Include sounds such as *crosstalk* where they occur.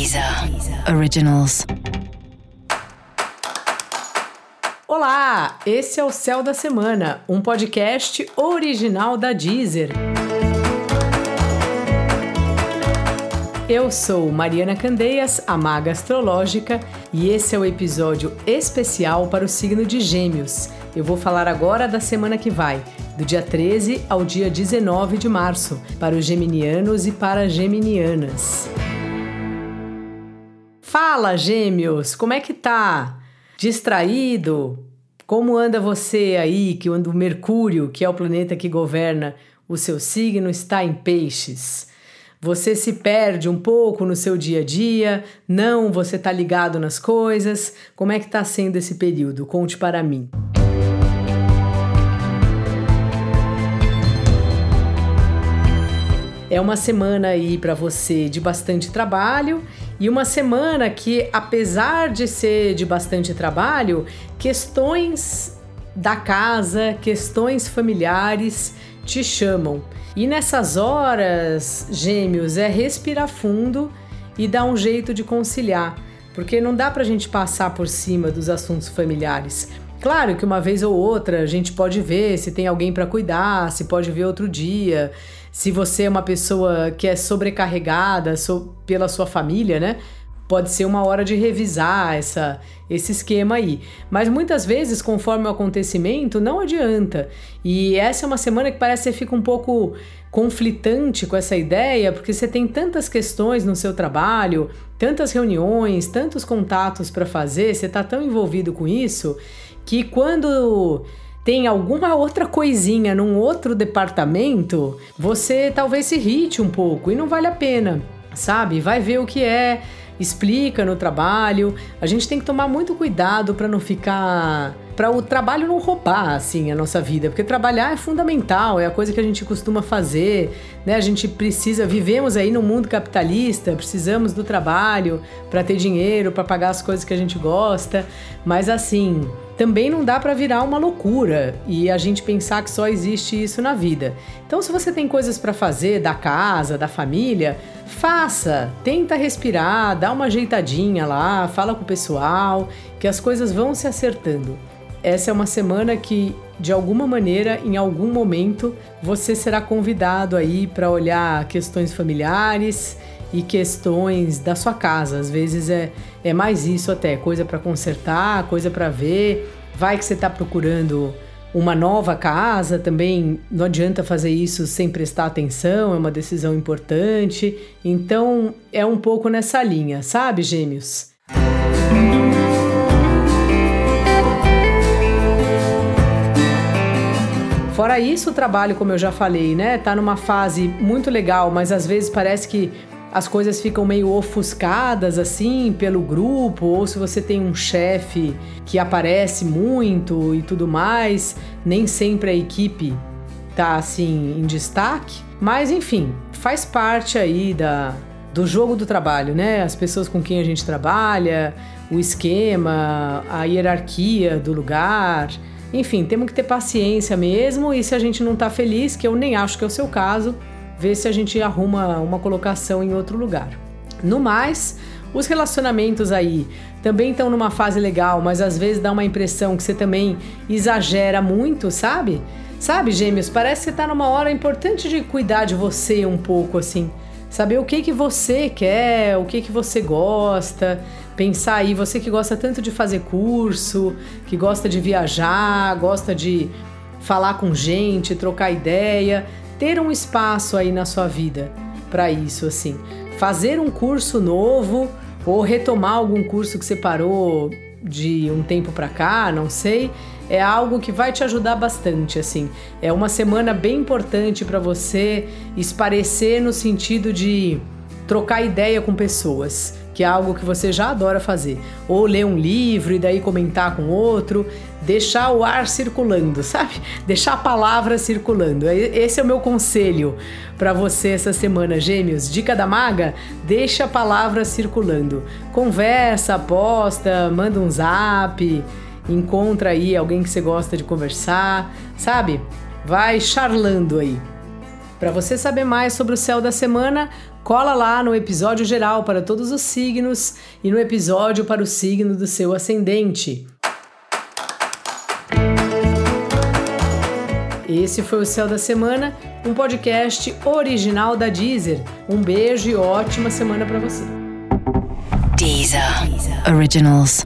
Deezer Originals. Olá, esse é o Céu da Semana, um podcast original da Deezer. Eu sou Mariana Candeias, a maga astrológica, e esse é o episódio especial para o signo de Gêmeos. Eu vou falar agora da semana que vai, do dia 13 ao dia 19 de março, para os geminianos e para as geminianas. Fala, gêmeos, como é que tá? Distraído? Como anda você aí, que anda o Mercúrio, que é o planeta que governa o seu signo, está em peixes? Você se perde um pouco no seu dia a dia? Não, você tá ligado nas coisas? Como é que tá sendo esse período? Conte para mim. É uma semana aí para você de bastante trabalho e uma semana que, apesar de ser de bastante trabalho, questões da casa, questões familiares te chamam. E nessas horas, gêmeos, é respirar fundo e dar um jeito de conciliar, porque não dá pra gente passar por cima dos assuntos familiares. Claro que uma vez ou outra a gente pode ver se tem alguém para cuidar, se pode ver outro dia, se você é uma pessoa que é sobrecarregada so, pela sua família, né? Pode ser uma hora de revisar essa, esse esquema aí. Mas muitas vezes, conforme o acontecimento, não adianta. E essa é uma semana que parece que você fica um pouco conflitante com essa ideia, porque você tem tantas questões no seu trabalho, tantas reuniões, tantos contatos para fazer, você está tão envolvido com isso que quando tem alguma outra coisinha num outro departamento, você talvez se irrite um pouco e não vale a pena, sabe? Vai ver o que é, explica no trabalho. A gente tem que tomar muito cuidado para não ficar para o trabalho não roubar assim a nossa vida, porque trabalhar é fundamental, é a coisa que a gente costuma fazer, né? A gente precisa, vivemos aí no mundo capitalista, precisamos do trabalho para ter dinheiro, para pagar as coisas que a gente gosta, mas assim, também não dá para virar uma loucura e a gente pensar que só existe isso na vida. Então, se você tem coisas para fazer da casa, da família, faça, tenta respirar, dá uma ajeitadinha lá, fala com o pessoal, que as coisas vão se acertando. Essa é uma semana que, de alguma maneira, em algum momento, você será convidado aí para olhar questões familiares e questões da sua casa. Às vezes é, é mais isso até, coisa para consertar, coisa para ver. Vai que você está procurando uma nova casa também não adianta fazer isso sem prestar atenção, é uma decisão importante. Então é um pouco nessa linha, sabe, gêmeos? Fora isso, o trabalho, como eu já falei, né, tá numa fase muito legal, mas às vezes parece que as coisas ficam meio ofuscadas assim pelo grupo, ou se você tem um chefe que aparece muito e tudo mais, nem sempre a equipe tá assim em destaque, mas enfim, faz parte aí da do jogo do trabalho, né? As pessoas com quem a gente trabalha, o esquema, a hierarquia do lugar, enfim, temos que ter paciência mesmo e se a gente não está feliz, que eu nem acho que é o seu caso, ver se a gente arruma uma colocação em outro lugar. No mais, os relacionamentos aí também estão numa fase legal, mas às vezes dá uma impressão que você também exagera muito, sabe? Sabe, gêmeos, parece que você tá numa hora importante de cuidar de você um pouco assim. Saber o que que você quer, o que que você gosta, pensar aí, você que gosta tanto de fazer curso, que gosta de viajar, gosta de falar com gente, trocar ideia, ter um espaço aí na sua vida para isso, assim. Fazer um curso novo ou retomar algum curso que você parou de um tempo para cá, não sei, é algo que vai te ajudar bastante, assim. É uma semana bem importante para você esparecer no sentido de trocar ideia com pessoas que é algo que você já adora fazer. Ou ler um livro e daí comentar com outro, deixar o ar circulando, *laughs* sabe? Deixar a palavra circulando. Esse é o meu conselho para você essa semana, Gêmeos. Dica da maga: deixa a palavra circulando. Conversa, posta, manda um zap, encontra aí alguém que você gosta de conversar, sabe? Vai charlando aí. Para você saber mais sobre o céu da semana, cola lá no episódio geral para todos os signos e no episódio para o signo do seu ascendente. Esse foi o Céu da Semana, um podcast original da Deezer. Um beijo e ótima semana para você. Deezer. Originals.